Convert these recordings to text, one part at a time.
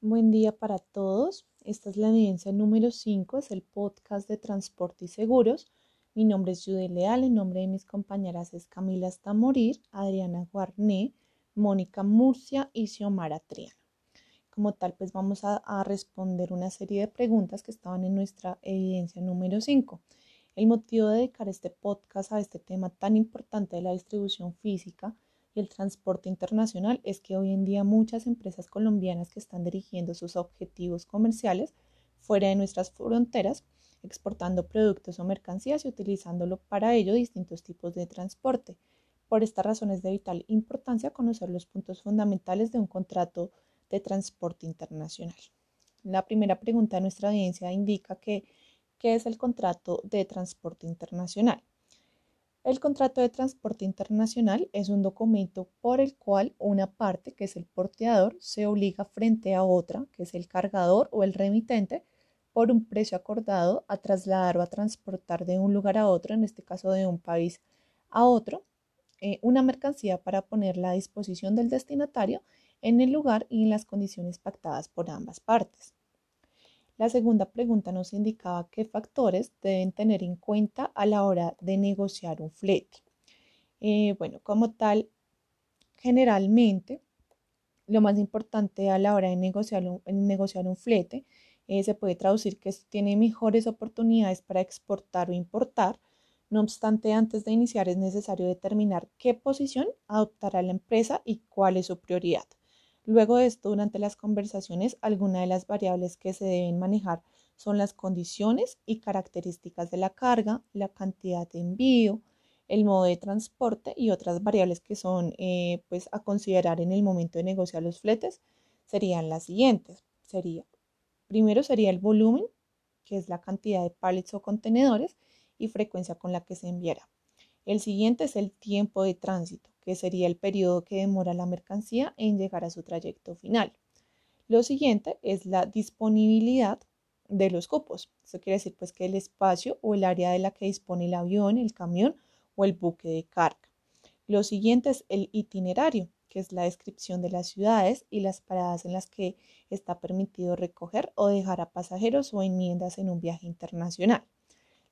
Buen día para todos. Esta es la evidencia número 5, es el podcast de transporte y seguros. Mi nombre es Judy Leal, el nombre de mis compañeras es Camila Hasta Morir, Adriana Guarné, Mónica Murcia y Xiomara Triana. Como tal, pues vamos a, a, responder una serie de preguntas que estaban en nuestra evidencia número 5. El motivo de dedicar este podcast a este tema tan importante de la distribución física el transporte internacional es que hoy en día muchas empresas colombianas que están dirigiendo sus objetivos comerciales fuera de nuestras fronteras, exportando productos o mercancías y utilizándolo para ello distintos tipos de transporte. Por esta razón es de vital importancia conocer los puntos fundamentales de un contrato de transporte internacional. La primera pregunta de nuestra audiencia indica que ¿qué es el contrato de transporte internacional? El contrato de transporte internacional es un documento por el cual una parte, que es el porteador, se obliga frente a otra, que es el cargador o el remitente, por un precio acordado a trasladar o a transportar de un lugar a otro, en este caso de un país a otro, eh, una mercancía para ponerla a disposición del destinatario en el lugar y en las condiciones pactadas por ambas partes. La segunda pregunta nos indicaba qué factores deben tener en cuenta a la hora de negociar un flete. Eh, bueno, como tal, generalmente lo más importante a la hora de negociar un, flete eh, se puede traducir que tiene mejores oportunidades para exportar o importar. No obstante, antes de iniciar es necesario determinar qué posición adoptará la empresa y cuál es su prioridad. Luego de esto, durante las conversaciones, algunas de las variables que se deben manejar son las condiciones y características de la carga, la cantidad de envío, el modo de transporte y otras variables que son eh, pues, a considerar en el momento de negociar los fletes serían las siguientes. Sería, primero sería el volumen, que es la cantidad de pallets o contenedores y frecuencia con la que se enviará. El siguiente es el tiempo de tránsito, que sería el periodo que demora la mercancía en llegar a su trayecto final. Lo siguiente es la disponibilidad de los cupos. Eso quiere decir pues que el espacio o el área de la que dispone el avión, el camión o el buque de carga. Lo siguiente es el itinerario, que es la descripción de las ciudades y las paradas en las que está permitido recoger o dejar a pasajeros o enmiendas en un viaje internacional.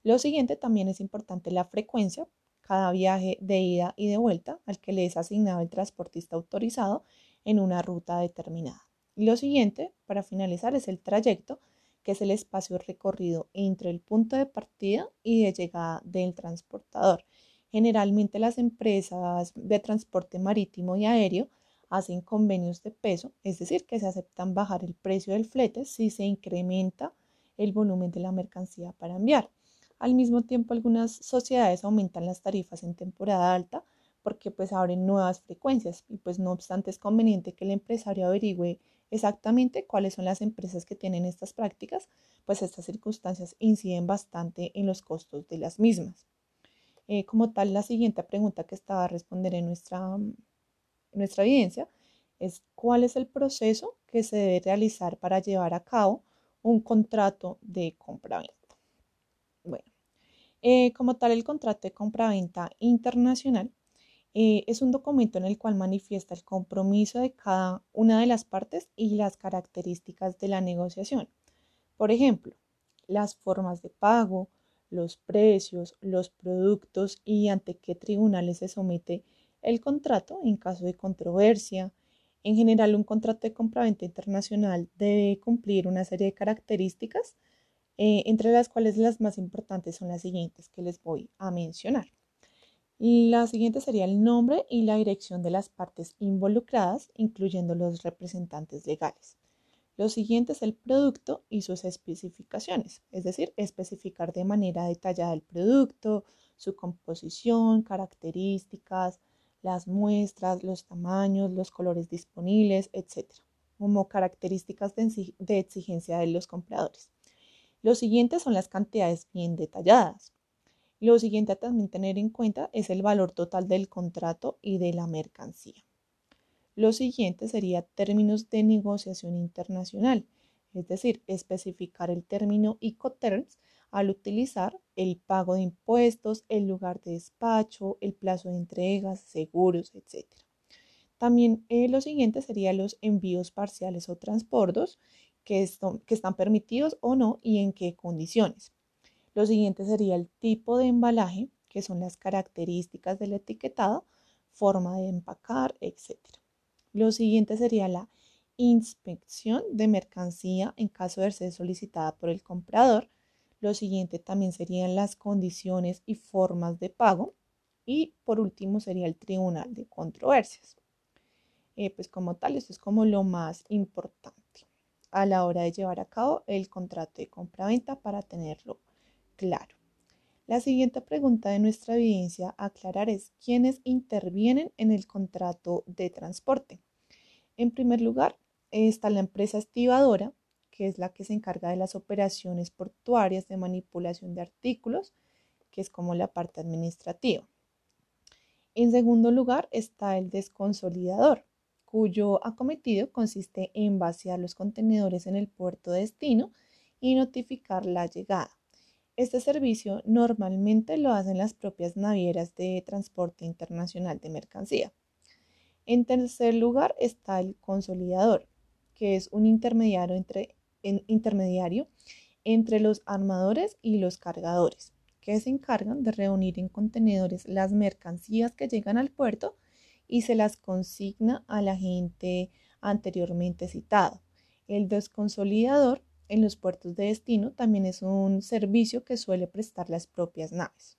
Lo siguiente también es importante la frecuencia, cada viaje de ida y de vuelta al que le es asignado el transportista autorizado en una ruta determinada. Y lo siguiente, para finalizar, es el trayecto, que es el espacio recorrido entre el punto de partida y de llegada del transportador. Generalmente las empresas de transporte marítimo y aéreo hacen convenios de peso, es decir, que se aceptan bajar el precio del flete si se incrementa el volumen de la mercancía para enviar. Al mismo tiempo, algunas sociedades aumentan las tarifas en temporada alta porque pues abren nuevas frecuencias y pues no obstante es conveniente que el empresario averigüe exactamente cuáles son las empresas que tienen estas prácticas, pues estas circunstancias inciden bastante en los costos de las mismas. Eh, como tal, la siguiente pregunta que estaba a responder en nuestra, nuestra evidencia es cuál es el proceso que se debe realizar para llevar a cabo un contrato de compra-venta. Bueno, eh, como tal, el contrato de compra-venta internacional eh, es un documento en el cual manifiesta el compromiso de cada una de las partes y las características de la negociación. Por ejemplo, las formas de pago, los precios, los productos y ante qué tribunales se somete el contrato en caso de controversia. En general, un contrato de compraventa internacional debe cumplir una serie de características eh, entre las cuales las más importantes son las siguientes que les voy a mencionar. La siguiente sería el nombre y la dirección de las partes involucradas, incluyendo los representantes legales. Lo siguiente es el producto y sus especificaciones, es decir, especificar de manera detallada el producto, su composición, características, las muestras, los tamaños, los colores disponibles, etc., como características de exigencia de los compradores. Lo siguiente son las cantidades bien detalladas. Lo siguiente a también tener en cuenta es el valor total del contrato y de la mercancía. Lo siguiente sería términos de negociación internacional, es decir, especificar el término Incoterms al utilizar el pago de impuestos, el lugar de despacho, el plazo de entregas, seguros, etc. También eh, lo siguiente serían los envíos parciales o transbordos, que, están permitidos o no y en qué condiciones. Lo siguiente sería el tipo de embalaje, que son las características del etiquetado, forma de empacar, etc. Lo siguiente sería la inspección de mercancía en caso de ser solicitada por el comprador. Lo siguiente también serían las condiciones y formas de pago. Y por último sería el tribunal de controversias. Eh, pues como tal, esto es como lo más importante a la hora de llevar a cabo el contrato de compra-venta para tenerlo claro. La siguiente pregunta de nuestra evidencia aclarar es quiénes intervienen en el contrato de transporte. En primer lugar, está la empresa estibadora, que es la que se encarga de las operaciones portuarias de manipulación de artículos, que es como la parte administrativa. En segundo lugar está el desconsolidador, cuyo acometido consiste en vaciar los contenedores en el puerto de destino y notificar la llegada. Este servicio normalmente lo hacen las propias navieras de transporte internacional de mercancía. En tercer lugar está el consolidador, que es un intermediario entre, intermediario entre los armadores y los cargadores, que se encargan de reunir en contenedores las mercancías que llegan al puerto y se las consigna al agente anteriormente citado. El desconsolidador en los puertos de destino también es un servicio que suele prestar las propias naves.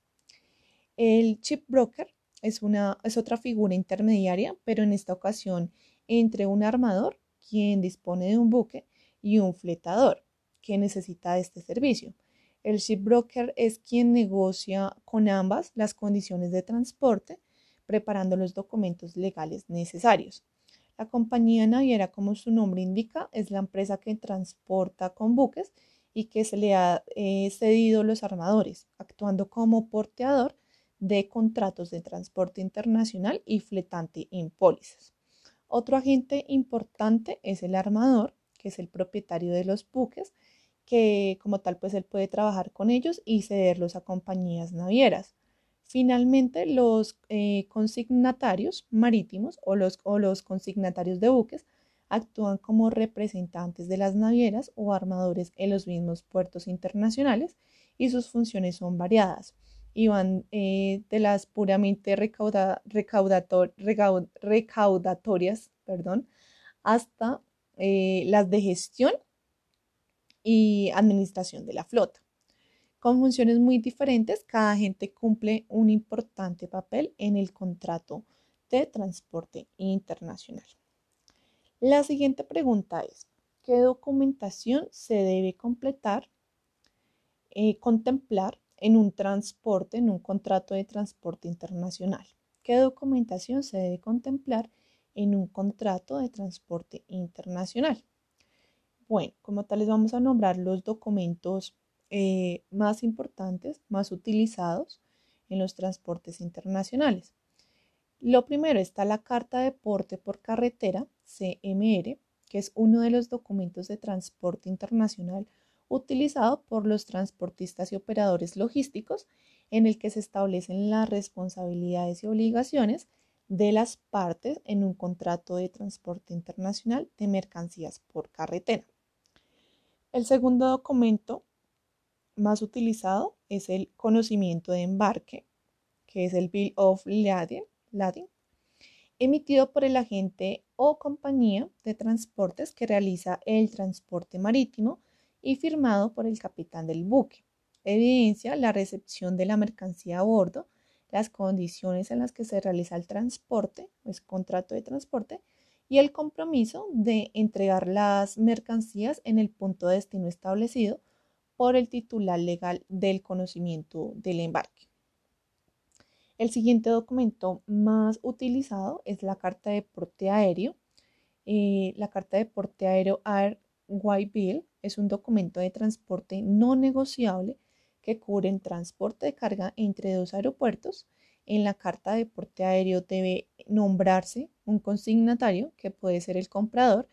El chip broker es, una, es otra figura intermediaria, pero en esta ocasión entre un armador, quien dispone de un buque, y un fletador, que necesita este servicio. El shipbroker es quien negocia con ambas las condiciones de transporte preparando los documentos legales necesarios. La compañía naviera, como su nombre indica, es la empresa que transporta con buques y que se le ha eh, cedido los armadores, actuando como porteador de contratos de transporte internacional y fletante en pólizas. Otro agente importante es el armador, que es el propietario de los buques, que como tal pues él puede trabajar con ellos y cederlos a compañías navieras. Finalmente, los eh, consignatarios marítimos o los, o los consignatarios de buques actúan como representantes de las navieras o armadores en los mismos puertos internacionales y sus funciones son variadas y van eh, de las puramente recaudatorias perdón, hasta eh, las de gestión y administración de la flota. Con funciones muy diferentes, cada agente cumple un importante papel en el contrato de transporte internacional. La siguiente pregunta es, ¿qué documentación se debe completar, eh, contemplar en un transporte, en un contrato de transporte internacional? ¿Qué documentación se debe contemplar en un contrato de transporte internacional? Bueno, como tal les vamos a nombrar los documentos eh, más importantes, más utilizados en los transportes internacionales. Lo primero está la Carta de Porte por Carretera, CMR, que es uno de los documentos de transporte internacional utilizado por los transportistas y operadores logísticos, en el que se establecen las responsabilidades y obligaciones de las partes en un contrato de transporte internacional de mercancías por carretera. El segundo documento más utilizado es el conocimiento de embarque, que es el Bill of Lading, emitido por el agente o compañía de transportes que realiza el transporte marítimo y firmado por el capitán del buque. Evidencia la recepción de la mercancía a bordo, las condiciones en las que se realiza el transporte, es contrato de transporte, y el compromiso de entregar las mercancías en el punto de destino establecido por el titular legal del conocimiento del embarque. El siguiente documento más utilizado es la carta de porte aéreo. Eh, la carta de porte aéreo White Bill es un documento de transporte no negociable que cubre el transporte de carga entre dos aeropuertos. En la carta de porte aéreo debe nombrarse un consignatario, que puede ser el comprador,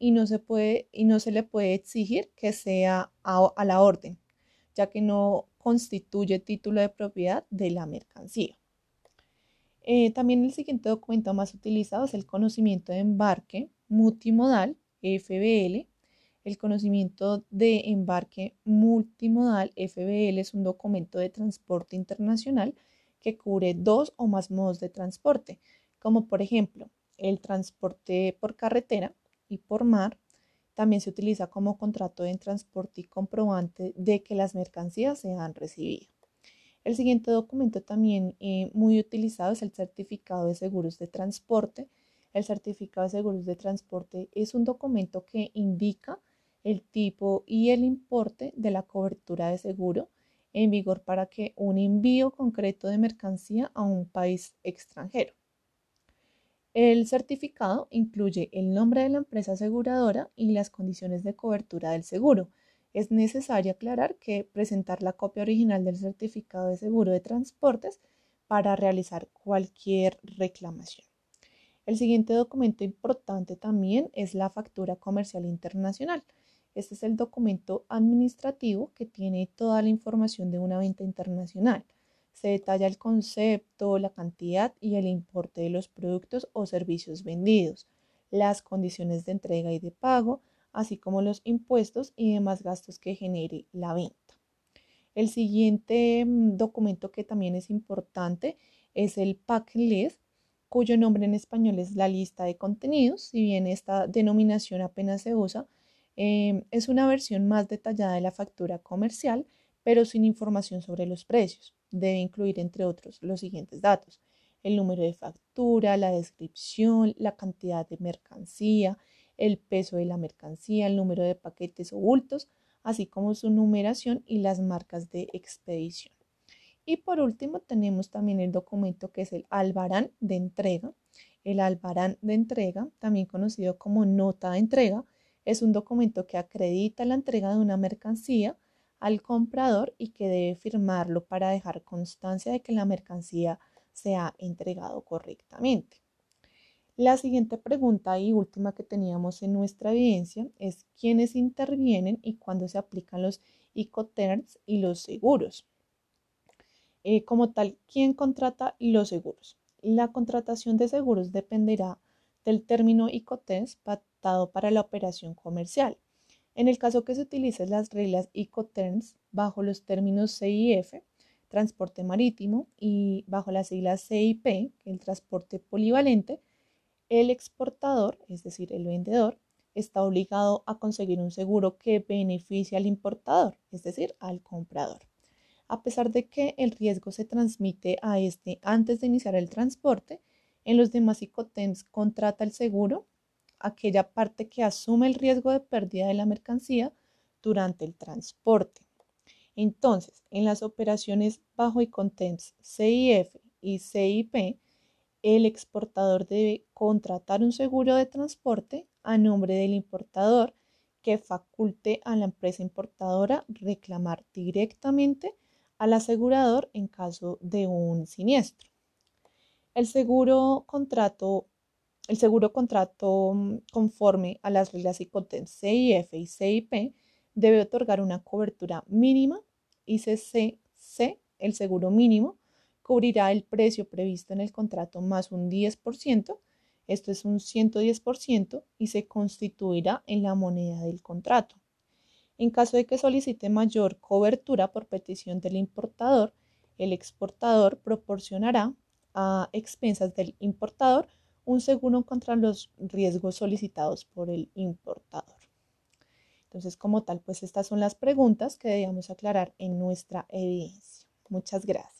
y no se, puede, y no se le puede exigir que sea a, la orden, ya que no constituye título de propiedad de la mercancía. Eh, también el siguiente documento más utilizado es el conocimiento de embarque multimodal, FBL. El conocimiento de embarque multimodal, FBL, es un documento de transporte internacional que cubre dos o más modos de transporte, como por ejemplo el transporte por carretera y por mar. También se utiliza como contrato de transporte y comprobante de que las mercancías se han recibido. El siguiente documento también eh, muy utilizado es el certificado de seguros de transporte. El certificado de seguros de transporte es un documento que indica el tipo y el importe de la cobertura de seguro en vigor para que un envío concreto de mercancía a un país extranjero. El certificado incluye el nombre de la empresa aseguradora y las condiciones de cobertura del seguro, es necesario aclarar que presentar la copia original del certificado de seguro de transportes para realizar cualquier reclamación. El siguiente documento importante también es la factura comercial internacional. Este es el documento administrativo que tiene toda la información de una venta internacional. Se detalla el concepto, la cantidad y el importe de los productos o servicios vendidos, las condiciones de entrega y de pago, así como los impuestos y demás gastos que genere la venta. El siguiente mm, documento que también es importante es el pack list, cuyo nombre en español es la lista de contenidos. Si bien esta denominación apenas se usa, em, es una versión más detallada de la factura comercial, pero sin información sobre los precios. Debe incluir, entre otros, los siguientes datos. El número de factura, la descripción, la cantidad de mercancía, el peso de la mercancía, el número de paquetes o bultos, así como su numeración y las marcas de expedición. Y por último tenemos también el documento que es el albarán de entrega. El albarán de entrega, también conocido como nota de entrega, es un documento que acredita la entrega de una mercancía al comprador y que debe firmarlo para dejar constancia de que la mercancía se ha entregado correctamente. La siguiente pregunta y última que teníamos en nuestra evidencia es quiénes intervienen y cuándo se aplican los Icoterms y los seguros. Eh, como tal, ¿quién contrata los seguros? La contratación de seguros dependerá del término Icoterms pactado para la operación comercial. En el caso que se utilicen las reglas Icoterms bajo los términos CIF, transporte marítimo, y bajo las siglas CIP, el transporte polivalente, el exportador, es decir, el vendedor, está obligado a conseguir un seguro que beneficie al importador, es decir, al comprador. A pesar de que el riesgo se transmite a este antes de iniciar el transporte, en los demás ICOTEMS contrata el seguro, aquella parte que asume el riesgo de pérdida de la mercancía durante el transporte. Entonces, en las operaciones bajo ICOTEMS CIF y CIP, el exportador debe contratar un seguro de transporte a nombre del importador que faculte a la empresa importadora reclamar directamente al asegurador en caso de un siniestro. El seguro contrato, el seguro contrato mm, conforme a las reglas ICOTEN CIF y CIP debe otorgar una cobertura mínima ICCC, el seguro mínimo, cubrirá el precio previsto en el contrato más un 10%, esto es un 110%, y se constituirá en la moneda del contrato. En caso de que solicite mayor cobertura por petición del importador, el exportador proporcionará a expensas del importador un seguro contra los riesgos solicitados por el importador. Entonces, como tal, pues estas son las preguntas que debíamos aclarar en nuestra evidencia. Muchas gracias.